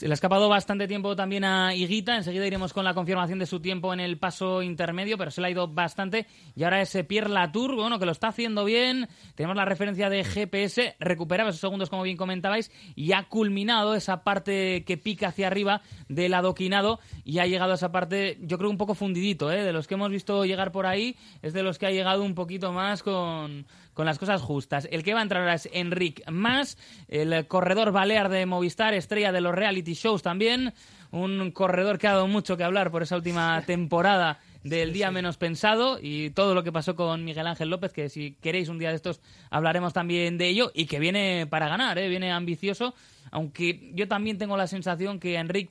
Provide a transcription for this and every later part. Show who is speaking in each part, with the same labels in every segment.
Speaker 1: Se le ha escapado bastante tiempo también a Higuita. Enseguida iremos con la confirmación de su tiempo en el paso intermedio, pero se le ha ido bastante. Y ahora es Pierre Latour, bueno, que lo está haciendo bien. Tenemos la referencia de GPS, recuperaba esos segundos, como bien comentabais, y ha culminado esa parte que pica hacia arriba del adoquinado y ha llegado a esa parte, yo creo, un poco fundidito, ¿eh? De los que hemos visto llegar por ahí, es de los que ha llegado un poquito más con, con las cosas justas. El que va a entrar ahora es Enric Mas, el corredor balear de Movistar, estrella de los reality shows también, un corredor que ha dado mucho que hablar por esa última temporada del día menos pensado y todo lo que pasó con Miguel Ángel López, que si queréis un día de estos hablaremos también de ello y que viene para ganar, ¿eh? viene ambicioso, aunque yo también tengo la sensación que Enric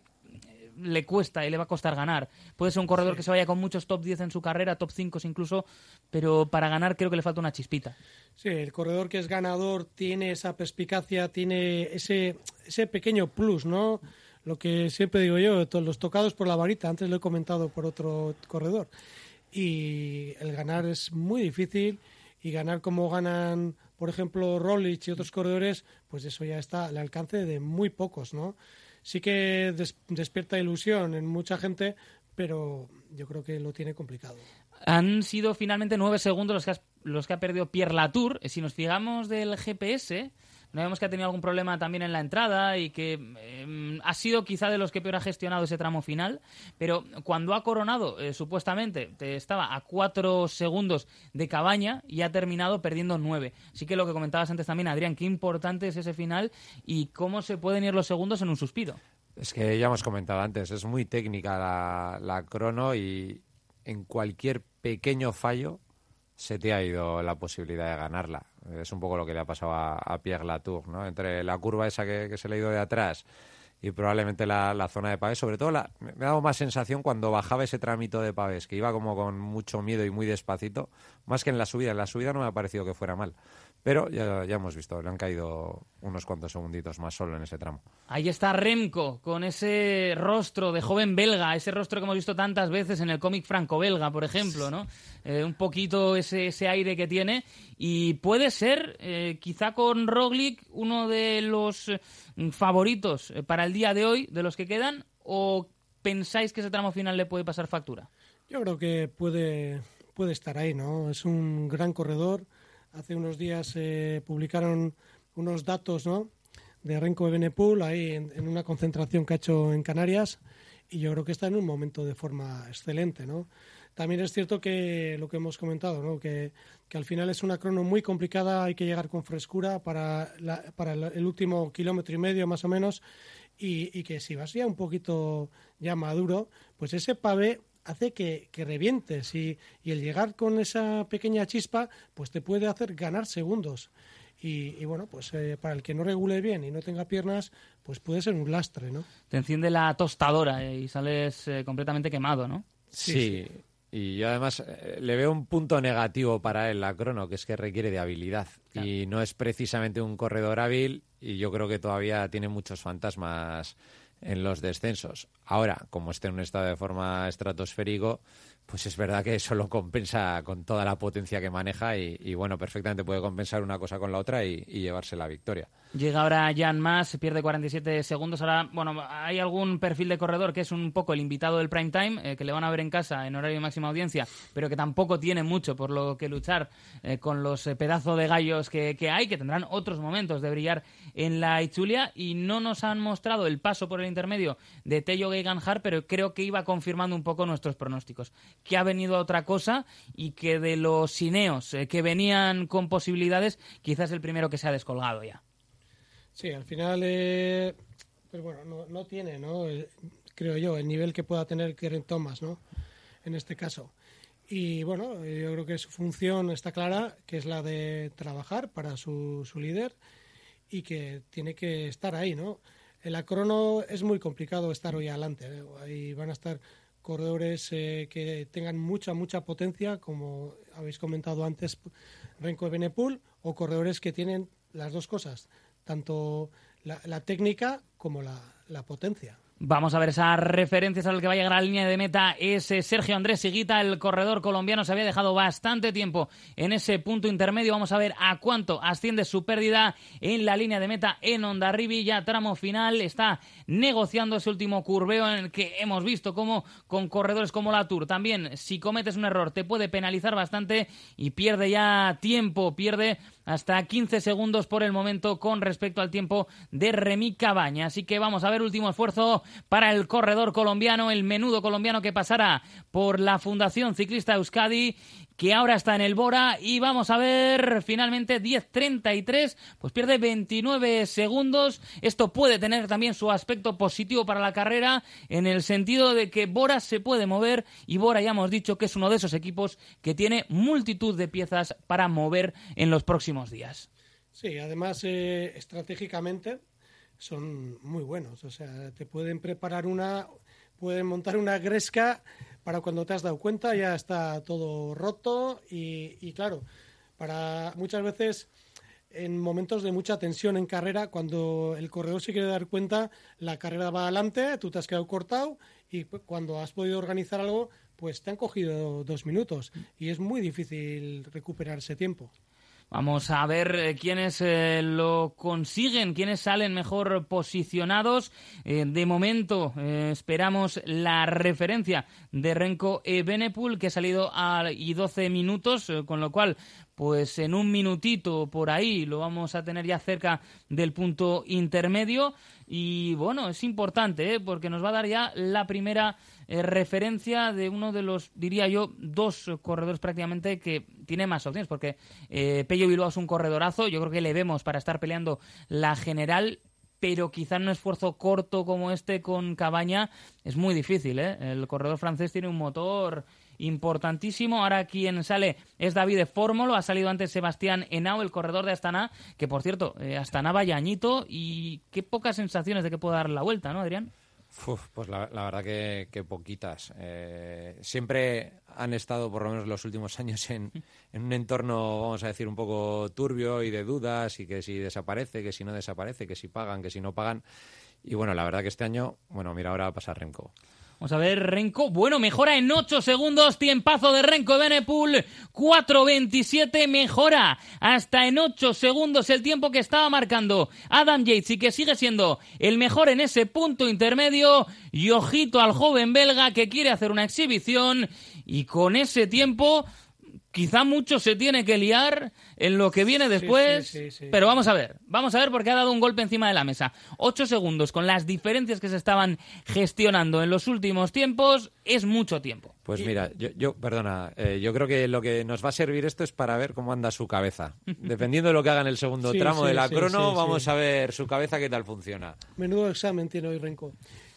Speaker 1: le cuesta y le va a costar ganar. Puede ser un corredor que se vaya con muchos top 10 en su carrera, top 5 incluso, pero para ganar creo que le falta una chispita.
Speaker 2: Sí, el corredor que es ganador tiene esa perspicacia, tiene ese, ese pequeño plus, ¿no? Lo que siempre digo yo, los tocados por la varita, antes lo he comentado por otro corredor. Y el ganar es muy difícil y ganar como ganan, por ejemplo, Rolich y otros corredores, pues eso ya está al alcance de muy pocos, ¿no? Sí que despierta ilusión en mucha gente, pero yo creo que lo tiene complicado.
Speaker 1: Han sido finalmente nueve segundos los que, los que ha perdido Pierre Latour. Si nos fijamos del GPS, no vemos que ha tenido algún problema también en la entrada y que em, ha sido quizá de los que peor ha gestionado ese tramo final, pero cuando ha coronado, eh, supuestamente, estaba a cuatro segundos de cabaña y ha terminado perdiendo nueve. Así que lo que comentabas antes también, Adrián, qué importante es ese final y cómo se pueden ir los segundos en un suspiro.
Speaker 3: Es que ya hemos comentado antes, es muy técnica la, la crono y en cualquier pequeño fallo se te ha ido la posibilidad de ganarla. Es un poco lo que le ha pasado a, Pierre Latour, ¿no? Entre la curva esa que, se le ha ido de atrás y probablemente la, zona de Pavés. Sobre todo la, me ha dado más sensación cuando bajaba ese trámite de Pavés, que iba como con mucho miedo y muy despacito, más que en la subida. En la subida no me ha parecido que fuera mal. Pero ya, ya hemos visto, le han caído unos cuantos segunditos más solo en ese tramo.
Speaker 1: Ahí está Remco, con ese rostro de joven belga, ese rostro que hemos visto tantas veces en el cómic franco-belga, por ejemplo, ¿no? Eh, un poquito ese, ese, aire que tiene. Y puede ser, eh, quizá con Roglic, uno de los eh, favoritos para el día de hoy, de los que quedan, o pensáis que ese tramo final le puede pasar factura?
Speaker 2: Yo creo que puede, puede estar ahí, ¿no? Es un gran corredor Hace unos días se publicaron unos datos ¿no? de Renko de Benepul ahí en, una concentración que ha hecho en Canarias y yo creo que está en un momento de forma excelente. ¿no? También es cierto que lo que hemos comentado, ¿no? que, que al final es una crono muy complicada, hay que llegar con frescura para, para el último kilómetro y medio más o menos y, y, que si vas ya un poquito ya maduro, pues ese pavé hace que, que revientes y, el llegar con esa pequeña chispa pues te puede hacer ganar segundos. Y, bueno, pues eh, para el que no regule bien y no tenga piernas, pues puede ser un lastre, ¿no?
Speaker 1: Te enciende la tostadora eh, y sales eh, completamente quemado, ¿no?
Speaker 3: Sí, Y yo además le veo un punto negativo para él, la crono, que es que requiere de habilidad. Y no es precisamente un corredor hábil y yo creo que todavía tiene muchos fantasmas en los descensos. Ahora, como esté en un estado de forma estratosférico, pues es verdad que eso lo compensa con toda la potencia que maneja y, bueno, perfectamente puede compensar una cosa con la otra y, llevarse la victoria.
Speaker 1: Llega ahora Jan Mas, pierde 47 segundos. Ahora, bueno, hay algún perfil de corredor que es un poco el invitado del prime time, eh, que le van a ver en casa en horario de máxima audiencia, pero que tampoco tiene mucho por lo que luchar eh, con los eh, pedazos de gallos que, hay, que tendrán otros momentos de brillar en la Ichulia y no nos han mostrado el paso por el intermedio de Tello Geiganhar, pero creo que iba confirmando un poco nuestros pronósticos que ha venido a otra cosa y que de los cineos eh, que venían con posibilidades, quizás el primero que se ha descolgado ya.
Speaker 2: Sí, al final, eh, pues bueno, no, tiene, ¿no? creo yo, el nivel que pueda tener Keren Thomas, ¿no? En este caso. Y bueno, yo creo que su función está clara, que es la de trabajar para su, su líder y que tiene que estar ahí, ¿no? En la crono es muy complicado estar hoy adelante. ¿eh? Ahí van a estar corredores eh, que tengan mucha, mucha potencia, como habéis comentado antes, Renko de Benepul, o corredores que tienen las dos cosas, tanto la, técnica como la, potencia.
Speaker 1: Vamos a ver esas referencias al que va a llegar a la línea de meta es Sergio Andrés Siguita, el corredor colombiano. Se había dejado bastante tiempo en ese punto intermedio. Vamos a ver a cuánto asciende su pérdida en la línea de meta en Ondarribi. Ya tramo final está negociando ese último curveo en el que hemos visto cómo con corredores como la Tour también si cometes un error te puede penalizar bastante y pierde ya tiempo, pierde hasta 15 segundos por el momento con respecto al tiempo de Remy Cabaña. Así que vamos a ver último esfuerzo para el corredor colombiano, el menudo colombiano que pasará por la Fundación Ciclista Euskadi que ahora está en el Bora y vamos a ver finalmente 10.33, pues pierde 29 segundos. Esto puede tener también su aspecto positivo para la carrera en el sentido de que Bora se puede mover y Bora ya hemos dicho que es uno de esos equipos que tiene multitud de piezas para mover en los próximos días.
Speaker 2: Sí, además eh, estratégicamente son muy buenos, o sea, te pueden preparar una, pueden montar una gresca para cuando te has dado cuenta ya está todo roto y, claro, para muchas veces en momentos de mucha tensión en carrera, cuando el corredor se quiere dar cuenta, la carrera va adelante, tú te has quedado cortado y cuando has podido organizar algo, pues te han cogido dos minutos y es muy difícil recuperar ese tiempo.
Speaker 1: Vamos a ver eh, quiénes eh, lo consiguen, quiénes salen mejor posicionados. Eh, de momento esperamos la referencia de Renko Benepul, que ha salido a y 12 minutos, con lo cual pues en un minutito por ahí lo vamos a tener ya cerca del punto intermedio. Y bueno, es importante porque nos va a dar ya la primera eh, referencia de uno de los, diría yo, dos corredores prácticamente que tiene más opciones, porque eh, Pello Bilbao es un corredorazo, yo creo que le vemos para estar peleando la general, pero quizá en un esfuerzo corto como este con Cabaña es muy difícil. ¿eh? El corredor francés tiene un motor importantísimo. Ahora quien sale es David Fórmulo, ha salido antes Sebastián Henao, el corredor de Astana, que por cierto, eh, Astana vaya añito y qué pocas sensaciones de que pueda dar la vuelta, ¿no, Adrián?
Speaker 3: pues la, verdad que, poquitas. Eh, siempre han estado, por lo menos los últimos años, en, un entorno, vamos a decir, un poco turbio y de dudas y que si desaparece, que si no desaparece, que si pagan, que si no pagan. Y bueno, la verdad que este año, bueno, mira, ahora va a pasar Renko.
Speaker 1: Vamos a ver, Renko. Bueno, mejora en 8 segundos. Tiempazo de Renko Benepool. 4.27 mejora. Hasta en 8 segundos el tiempo que estaba marcando Adam Yates y que sigue siendo el mejor en ese punto intermedio. Y ojito al joven belga que quiere hacer una exhibición. Y con ese tiempo Quizá mucho se tiene que liar en lo que viene después, pero vamos a ver, vamos a ver porque ha dado un golpe encima de la mesa. Ocho segundos con las diferencias que se estaban gestionando en los últimos tiempos es mucho tiempo.
Speaker 3: Pues mira, yo, perdona, eh, yo creo que lo que nos va a servir esto es para ver cómo anda su cabeza. Dependiendo de lo que haga en el segundo tramo de la crono, vamos a ver su cabeza qué tal funciona.
Speaker 2: Menudo examen tiene hoy Renko.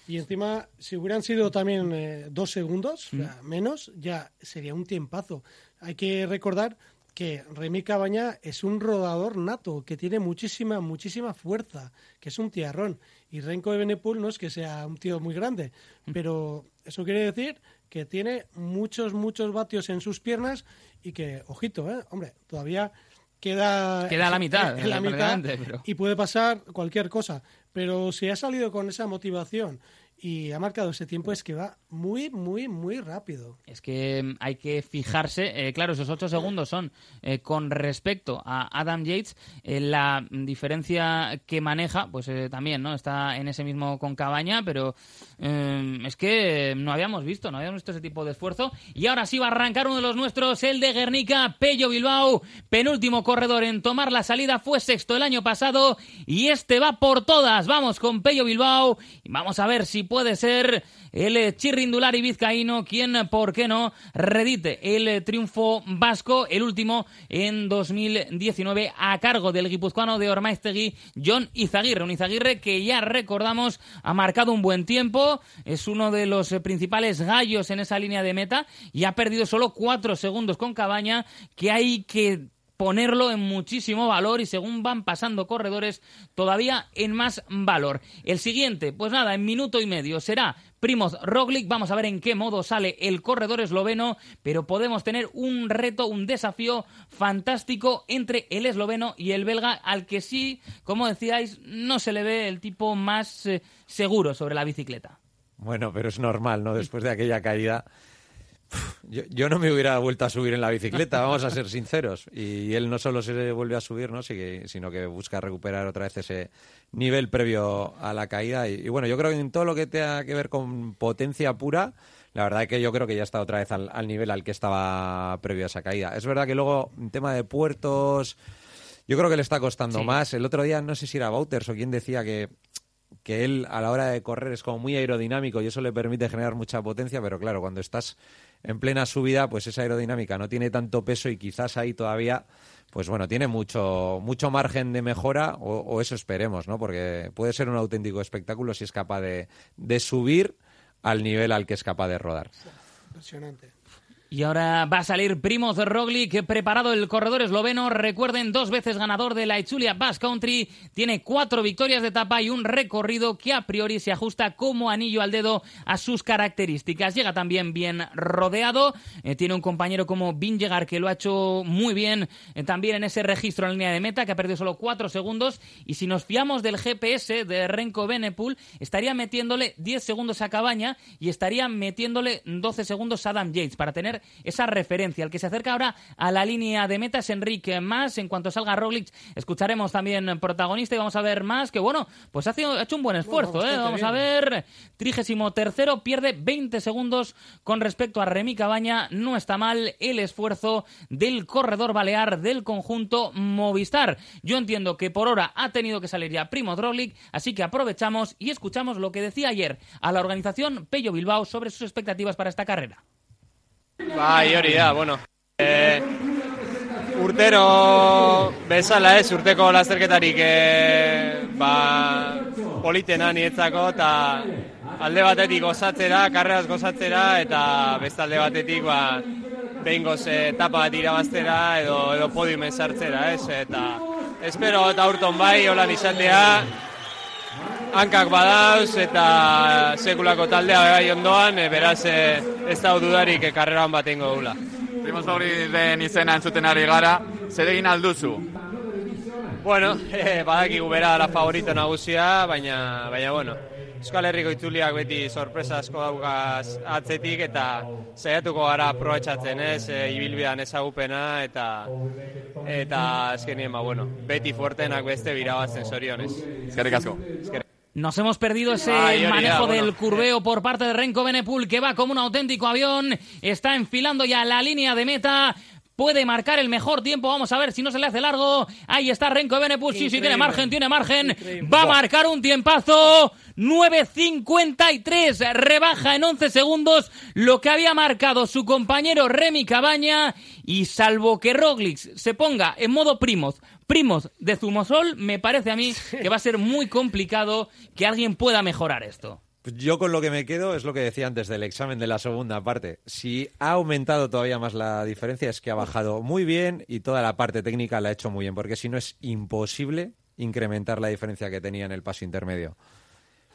Speaker 2: Y encima, si hubieran sido también eh, dos segundos, menos, ya sería un tiempazo. Hay que recordar que Remy Cabaña es un rodador nato, que tiene muchísima, muchísima fuerza, que es un tiarrón. Y Renko de Benepul no es que sea un tío muy grande, pero eso quiere decir que tiene muchos, muchos vatios en sus piernas y que, ojito, ¿eh? hombre, todavía queda...
Speaker 1: Queda la mitad.
Speaker 2: la mitad y puede pasar cualquier cosa. Pero si ha salido con esa motivación y ha marcado ese tiempo es que va muy, muy, muy rápido.
Speaker 1: Es que mm, hay que fijarse, eh, claro, esos ocho segundos son eh, con respecto a Adam Yates, eh, la diferencia que maneja, pues también, ¿no? Está en ese mismo con Cabaña, pero es que no habíamos visto, no habíamos visto ese tipo de esfuerzo. Y ahora sí va a arrancar uno de los nuestros, el de Guernica, Pello Bilbao, penúltimo corredor en tomar la salida, fue sexto el año pasado y este va por todas. Vamos con Pello Bilbao y vamos a ver si puede ser el chirrindular y vizcaíno quien, por qué no, redite el triunfo vasco, el último en 2019 a cargo del guipuzcoano de Ormaiztegui, John Izaguirre. Un Izaguirre que ya recordamos ha marcado un buen tiempo, es uno de los principales gallos en esa línea de meta y ha perdido solo cuatro segundos con Cabaña que hay que ponerlo en muchísimo valor y según van pasando corredores todavía en más valor. El siguiente, pues nada, en minuto y medio será Primoz Roglic. Vamos a ver en qué modo sale el corredor esloveno, pero podemos tener un reto, un desafío fantástico entre el esloveno y el belga, al que sí, como decíais, no se le ve el tipo más eh, seguro sobre la bicicleta.
Speaker 3: Bueno, pero es normal, ¿no? Después de aquella caída. Yo, no me hubiera vuelto a subir en la bicicleta, vamos a ser sinceros. Y él no solo se vuelve a subir, ¿no? sino que busca recuperar otra vez ese nivel previo a la caída. Y, bueno, yo creo que en todo lo que tenga que ver con potencia pura, la verdad es que yo creo que ya está otra vez al, nivel al que estaba previo a esa caída. Es verdad que luego, en tema de puertos, yo creo que le está costando más. El otro día, no sé si era Wouters o quien decía que que él a la hora de correr es como muy aerodinámico y eso le permite generar mucha potencia, pero claro, cuando estás en plena subida, pues esa aerodinámica no tiene tanto peso y quizás ahí todavía, pues bueno, tiene mucho, mucho margen de mejora, o, eso esperemos, ¿no? Porque puede ser un auténtico espectáculo si es capaz de, de subir al nivel al que es capaz de rodar.
Speaker 2: Impresionante.
Speaker 1: Y ahora va a salir Primoz Roglic, preparado el corredor esloveno. Recuerden, dos veces ganador de la Itzulia Bass Country. Tiene cuatro victorias de etapa y un recorrido que a priori se ajusta como anillo al dedo a sus características. Llega también bien rodeado. Eh, tiene un compañero como Vingegaard que lo ha hecho muy bien eh, también en ese registro en línea de meta, que ha perdido solo cuatro segundos. Y si nos fiamos del GPS de Renko Benepul, estaría metiéndole 10 segundos a Cabaña y estaría metiéndole 12 segundos a Adam Yates para tener esa referencia. El que se acerca ahora a la línea de metas, Enrique Más. En cuanto salga Roglic, escucharemos también protagonista y vamos a ver más que, bueno, pues ha, hecho un buen esfuerzo. ¿eh? Vamos a ver. Trigésimo tercero, pierde 20 segundos con respecto a Remy Cabaña. No está mal el esfuerzo del corredor balear del conjunto Movistar. Yo entiendo que por hora ha tenido que salir ya Primo Roglic, así que aprovechamos y escuchamos lo que decía ayer a la organización Pello Bilbao sobre sus expectativas para esta carrera.
Speaker 4: Bai, hori da, bueno. E, urtero bezala ez, urteko lasterketarik e, ba, politena nietzako, eta alde batetik gozatzera, karreraz gozatzera, eta beste alde batetik ba, behin goz etapa bat irabaztera edo, edo podiumen sartzera, ez? Eta espero eta urton bai, holan izaldea, hankak badauz eta sekulako taldea bai ondoan, e, beraz e, ez da dudarik e, karreran bat ingo gula.
Speaker 5: Primoz den izena entzuten ari gara, zer egin alduzu?
Speaker 4: Bueno, e, badakigu bera la favorito nagusia, baina, baina bueno, Euskal Herriko itzuliak beti sorpresa asko daukaz atzetik eta saiatuko gara aprobetsatzen ez, e, ibilbidean ezagupena eta eta azkenien, ba, bueno, beti fuertenak beste birabatzen sorionez.
Speaker 5: Eskerrik asko.
Speaker 1: Nos hemos perdido ese manejo del curveo por parte de Renko Benepul que va como un auténtico avión. Está enfilando ya la línea de meta puede marcar el mejor tiempo. Vamos a ver si no se le hace largo. Ahí está Renko Benepul. Sí, sí, tiene margen, tiene margen. Va a marcar un tiempazo. 9.53. Rebaja en 11 segundos lo que había marcado su compañero Remy Cabaña. Y salvo que Roglic se ponga en modo primos primos de Zumosol, me parece a mí que va a ser muy complicado que alguien pueda mejorar esto.
Speaker 3: Pues yo con lo que me quedo es lo que decía antes del examen de la segunda parte. Si ha aumentado todavía más la diferencia es que ha bajado muy bien y toda la parte técnica la ha hecho muy bien, porque si no es imposible incrementar la diferencia que tenía en el paso intermedio.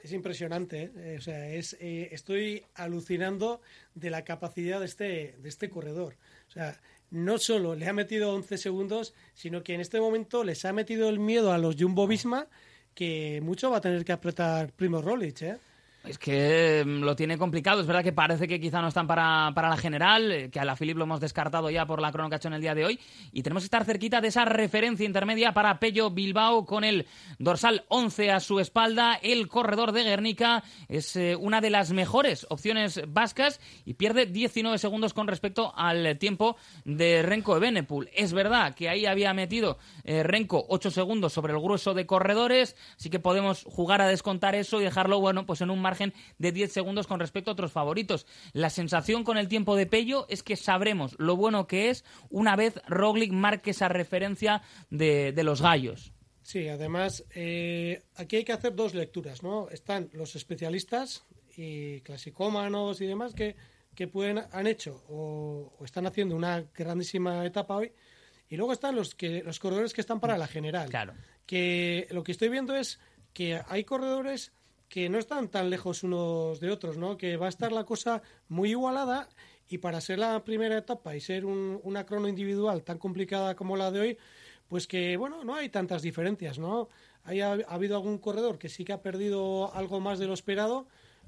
Speaker 2: Es impresionante, ¿eh? o sea, es, eh, estoy alucinando de la capacidad de este, de este corredor. O sea, no solo le ha metido 11 segundos, sino que en este momento les ha metido el miedo a los Jumbo Visma, que mucho va a tener que apretar Primo Roglic, ¿eh?
Speaker 1: Es que mm, lo tiene complicado. Es verdad que parece que quizá no están para, para la general, eh, que a la Philip lo hemos descartado ya por la crono que ha hecho en el día de hoy. Y tenemos que estar cerquita de esa referencia intermedia para Pello Bilbao con el dorsal 11 a su espalda. El corredor de Guernica es eh, una de las mejores opciones vascas y pierde 19 segundos con respecto al tiempo de Renko de Benepul. Es verdad que ahí había metido eh, Renko 8 segundos sobre el grueso de corredores, así que podemos jugar a descontar eso y dejarlo, bueno, pues en un margen de 10 segundos con respecto a otros favoritos. La sensación con el tiempo de Pello es que sabremos lo bueno que es una vez Roglic marque esa referencia de, los gallos.
Speaker 2: Sí, además, eh, aquí hay que hacer dos lecturas, ¿no? Están los especialistas y clasicómanos y demás que, que pueden, han hecho o, están haciendo una grandísima etapa hoy Y luego están los, que, los corredores que están para la general.
Speaker 1: Claro.
Speaker 2: Que lo que estoy viendo es que hay corredores que no están tan lejos unos de otros, ¿no? Que va a estar la cosa muy igualada y para ser la primera etapa y ser un- una crono individual tan complicada como la de hoy, pues que, bueno, no hay tantas diferencias, ¿no? Hay, ha, ha habido algún corredor que sí que ha perdido algo más de lo esperado,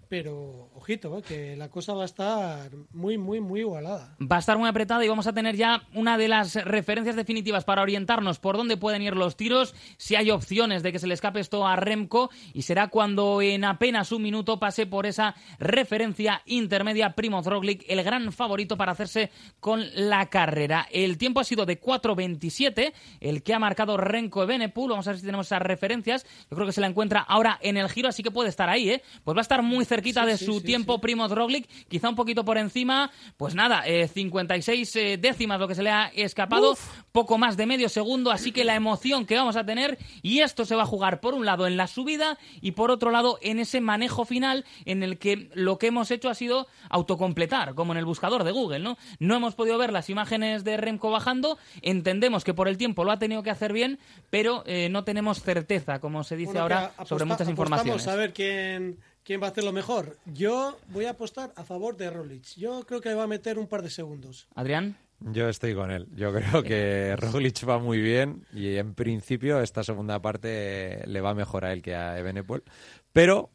Speaker 2: pero, ojito, ¿eh? que la cosa va a estar muy, muy, muy igualada.
Speaker 1: Va a estar muy apretada y vamos a tener ya una de las referencias definitivas para orientarnos por dónde pueden ir los tiros, si hay opciones de que se le escape esto a Remco y será cuando en apenas un minuto pase por esa referencia intermedia Primoz Roglic, el gran favorito para hacerse con la carrera. El tiempo ha sido de 4.27, el que ha marcado Remco Evenepoel, vamos a ver si tenemos esas referencias, yo creo que se la encuentra ahora en el giro, así que puede estar ahí, ¿eh? Pues va a estar muy cerquita
Speaker 2: Sí,
Speaker 1: de
Speaker 2: sí,
Speaker 1: su
Speaker 2: sí,
Speaker 1: tiempo. Primoz Roglic, quizá un poquito por encima, pues nada, eh, 56 eh, décimas lo que se le ha escapado, poco más de medio segundo, así que la emoción que vamos a tener y esto se va a jugar por un lado en la subida y por otro lado en ese manejo final en el que lo que hemos hecho ha sido autocompletar, como en el buscador de Google, ¿no? No hemos podido ver las imágenes de Remco bajando, entendemos que por el tiempo lo ha tenido que hacer bien, pero eh, no tenemos certeza, como se dice
Speaker 2: Bueno,
Speaker 1: ahora, sobre muchas informaciones.
Speaker 2: apostamos a ver quién, quién va a hacerlo mejor. Yo voy a apostar a favor de Roglic. Yo creo que va a meter un par de segundos.
Speaker 1: Adrián.
Speaker 3: Yo estoy con él. Yo creo que Roglic va muy bien y en principio esta segunda parte le va mejor a él que a Evenepoel. Pero,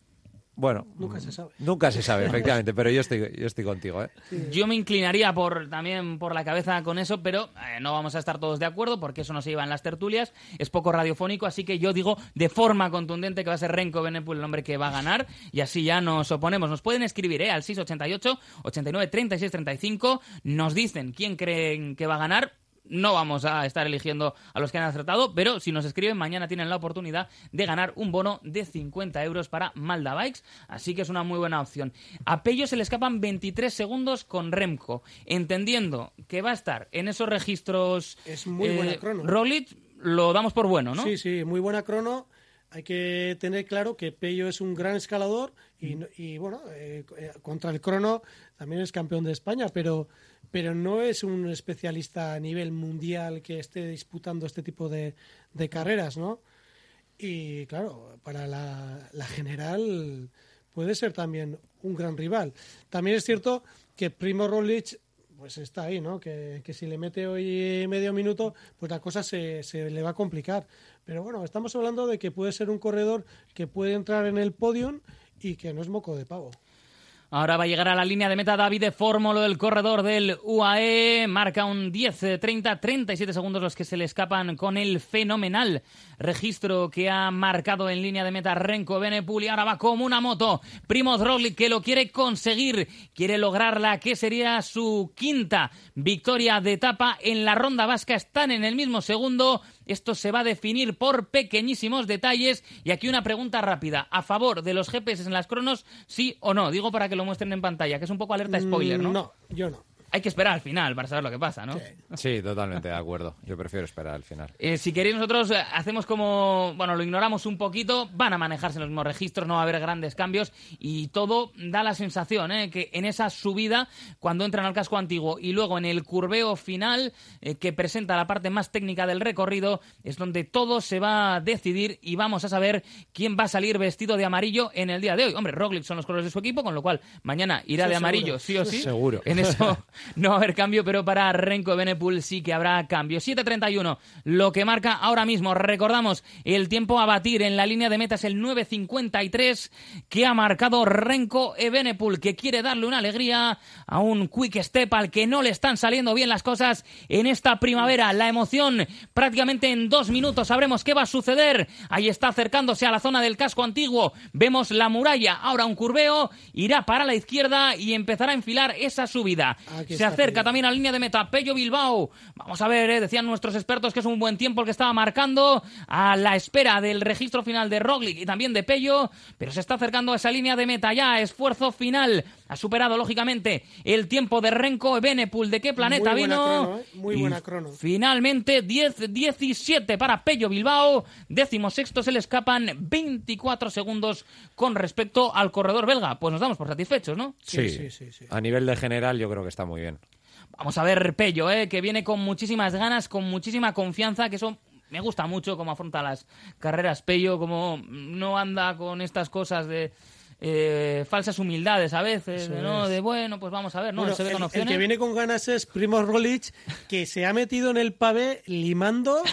Speaker 3: bueno...
Speaker 2: Nunca se sabe.
Speaker 3: Nunca se sabe, efectivamente, pero yo estoy, yo estoy contigo, ¿eh?
Speaker 1: Yo me inclinaría por también por la cabeza con eso, pero eh, no vamos a estar todos de acuerdo porque eso no se lleva en las tertulias, es poco radiofónico, así que yo digo de forma contundente que va a ser Renko Benepul el hombre que va a ganar y así ya nos oponemos. Nos pueden escribir ¿eh? al 688 89 36 35, nos dicen quién creen que va a ganar. No vamos a estar eligiendo a los que han acertado, pero si nos escriben, mañana tienen la oportunidad de ganar un bono de 50 euros para Malda Bikes, así que es una muy buena opción. A Pello se le escapan 23 segundos con Remco, entendiendo que va a estar en esos registros.
Speaker 2: Es muy buena crono.
Speaker 1: Roglic lo damos por bueno, ¿no?
Speaker 2: Sí, sí, muy buena crono. Hay que tener claro que Pello es un gran escalador y, no- y, bueno, eh, eh, contra el crono también es campeón de España, pero, pero no es un especialista a nivel mundial que esté disputando este tipo de, carreras, ¿no? Y claro, para la, la general puede ser también un gran rival. También es cierto que Primo Roglic pues está ahí, ¿no? Que, que si le mete hoy medio minuto, pues la cosa se, se le va a complicar. Pero bueno, estamos hablando de que puede ser un corredor que puede entrar en el podium y que no es moco de pavo.
Speaker 1: Ahora va a llegar a la línea de meta David de Fórmulo, el corredor del UAE. Marca un 10, 30, 37 segundos los que se le escapan con el fenomenal registro que ha marcado en línea de meta Renko Benepul. Y ahora va como una moto. Primoz Roglic que lo quiere conseguir. Quiere lograrla, que sería su quinta victoria de etapa en la ronda vasca. Están en el mismo segundo. Esto se va a definir por pequeñísimos detalles. Y aquí una pregunta rápida. ¿A favor de los GPS en las cronos, sí o no? Digo para que lo muestren en pantalla, que es un poco alerta spoiler, ¿no?
Speaker 2: Mm, No, yo no.
Speaker 1: Hay que esperar al final para saber lo que pasa, ¿no?
Speaker 3: Sí, totalmente de acuerdo. Yo prefiero esperar al final.
Speaker 1: Eh, si queréis nosotros eh, hacemos como, bueno, lo ignoramos un poquito, van a manejarse los mismos registros, no va a haber grandes cambios y todo da la sensación eh, que en esa subida, cuando entran al casco antiguo y luego en el curveo final eh, que presenta la parte más técnica del recorrido, es donde todo se va a decidir y vamos a saber quién va a salir vestido de amarillo en el día de hoy. Hombre, Roglic son los colores de su equipo, con lo cual mañana irá
Speaker 2: Sí,
Speaker 1: de
Speaker 2: seguro.
Speaker 1: amarillo, sí o sí.
Speaker 3: Seguro.
Speaker 1: En eso no va a haber cambio, pero para Renko Benepul sí que habrá cambio. 7.31, lo que marca ahora mismo. Recordamos, el tiempo a batir en la línea de meta es el 9.53 que ha marcado Renko Benepul, que quiere darle una alegría a un quick step al que no le están saliendo bien las cosas en esta primavera. La emoción prácticamente en dos minutos sabremos qué va a suceder. Ahí está acercándose a la zona del casco antiguo. Vemos la muralla, ahora un curveo, irá para la izquierda y empezará a enfilar esa subida.
Speaker 2: Aquí
Speaker 1: Se acerca
Speaker 2: Pello.
Speaker 1: también a la línea de meta Pello Bilbao. Vamos a ver, eh, decían nuestros expertos que es un buen tiempo el que estaba marcando a la espera del registro final de Roglic y también de Pello, pero se está acercando a esa línea de meta ya. Esfuerzo final. Ha superado, lógicamente, el tiempo de Renko Benepul. ¿De qué planeta
Speaker 2: Muy
Speaker 1: vino?
Speaker 2: crono, ¿eh? Muy
Speaker 1: Y
Speaker 2: buena crono.
Speaker 1: Finalmente, 10-17 para Pello Bilbao. Décimo sexto se le escapan 24 segundos con respecto al corredor belga. Pues nos damos por satisfechos, ¿no?
Speaker 2: Sí, sí, sí, sí.
Speaker 3: A nivel de general, yo creo que está muy bien.
Speaker 1: Vamos a ver Pello, ¿eh? que viene con muchísimas ganas, con muchísima confianza, que eso me gusta mucho cómo afronta las carreras Pello, cómo no anda con estas cosas de eh, falsas humildades a veces,
Speaker 2: Eso
Speaker 1: ¿no?
Speaker 2: es.
Speaker 1: De bueno, pues vamos a ver, ¿no?
Speaker 2: Bueno,
Speaker 1: Se ve
Speaker 2: el,
Speaker 1: con
Speaker 2: el
Speaker 1: opciones.
Speaker 2: que viene con ganas es Primo Roglic, que se ha metido en el pavé limando,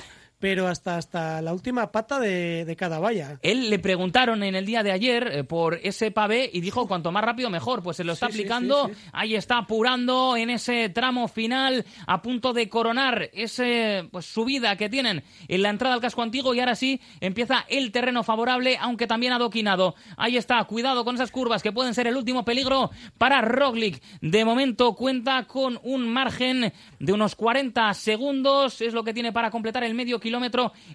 Speaker 2: pero hasta, hasta la última pata de, de cada valla.
Speaker 1: Él le preguntaron en el día de ayer eh, por ese pavé y dijo cuanto más rápido mejor. Pues se lo está
Speaker 2: Sí, sí,
Speaker 1: aplicando.
Speaker 2: sí, sí.
Speaker 1: Ahí está apurando en ese tramo final a punto de coronar ese pues subida que tienen en la entrada al casco antiguo y ahora sí empieza el terreno favorable, aunque también adoquinado. Ahí está, cuidado con esas curvas que pueden ser el último peligro para Roglic. De momento cuenta con un margen de unos 40 segundos, es lo que tiene para completar el medio kilómetro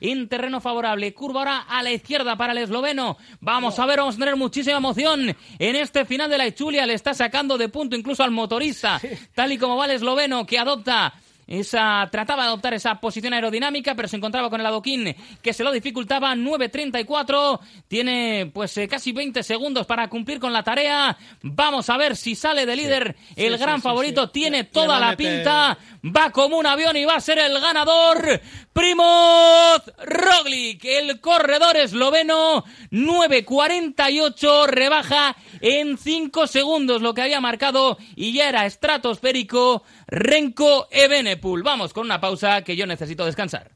Speaker 1: en terreno favorable. Curva ahora a la izquierda para el esloveno. Vamos a ver, vamos a tener muchísima emoción en este final de la Ichulia. Le está sacando de punto incluso al motorista, tal y como va el esloveno que adopta esa trataba de adoptar esa posición aerodinámica, pero se encontraba con el adoquín que se lo dificultaba. 9.34. Tiene pues eh, casi 20 segundos para cumplir con la tarea. Vamos a ver si sale de líder. el
Speaker 2: sí,
Speaker 1: gran
Speaker 2: sí,
Speaker 1: favorito tiene toda la
Speaker 2: meter-
Speaker 1: pinta. Va como un avión y va a ser el ganador. Primoz Roglic, el corredor esloveno. 9.48. Rebaja en 5 segundos lo que había marcado y ya era estratosférico Renko Ebenepul. Vamos con una pausa que yo necesito descansar.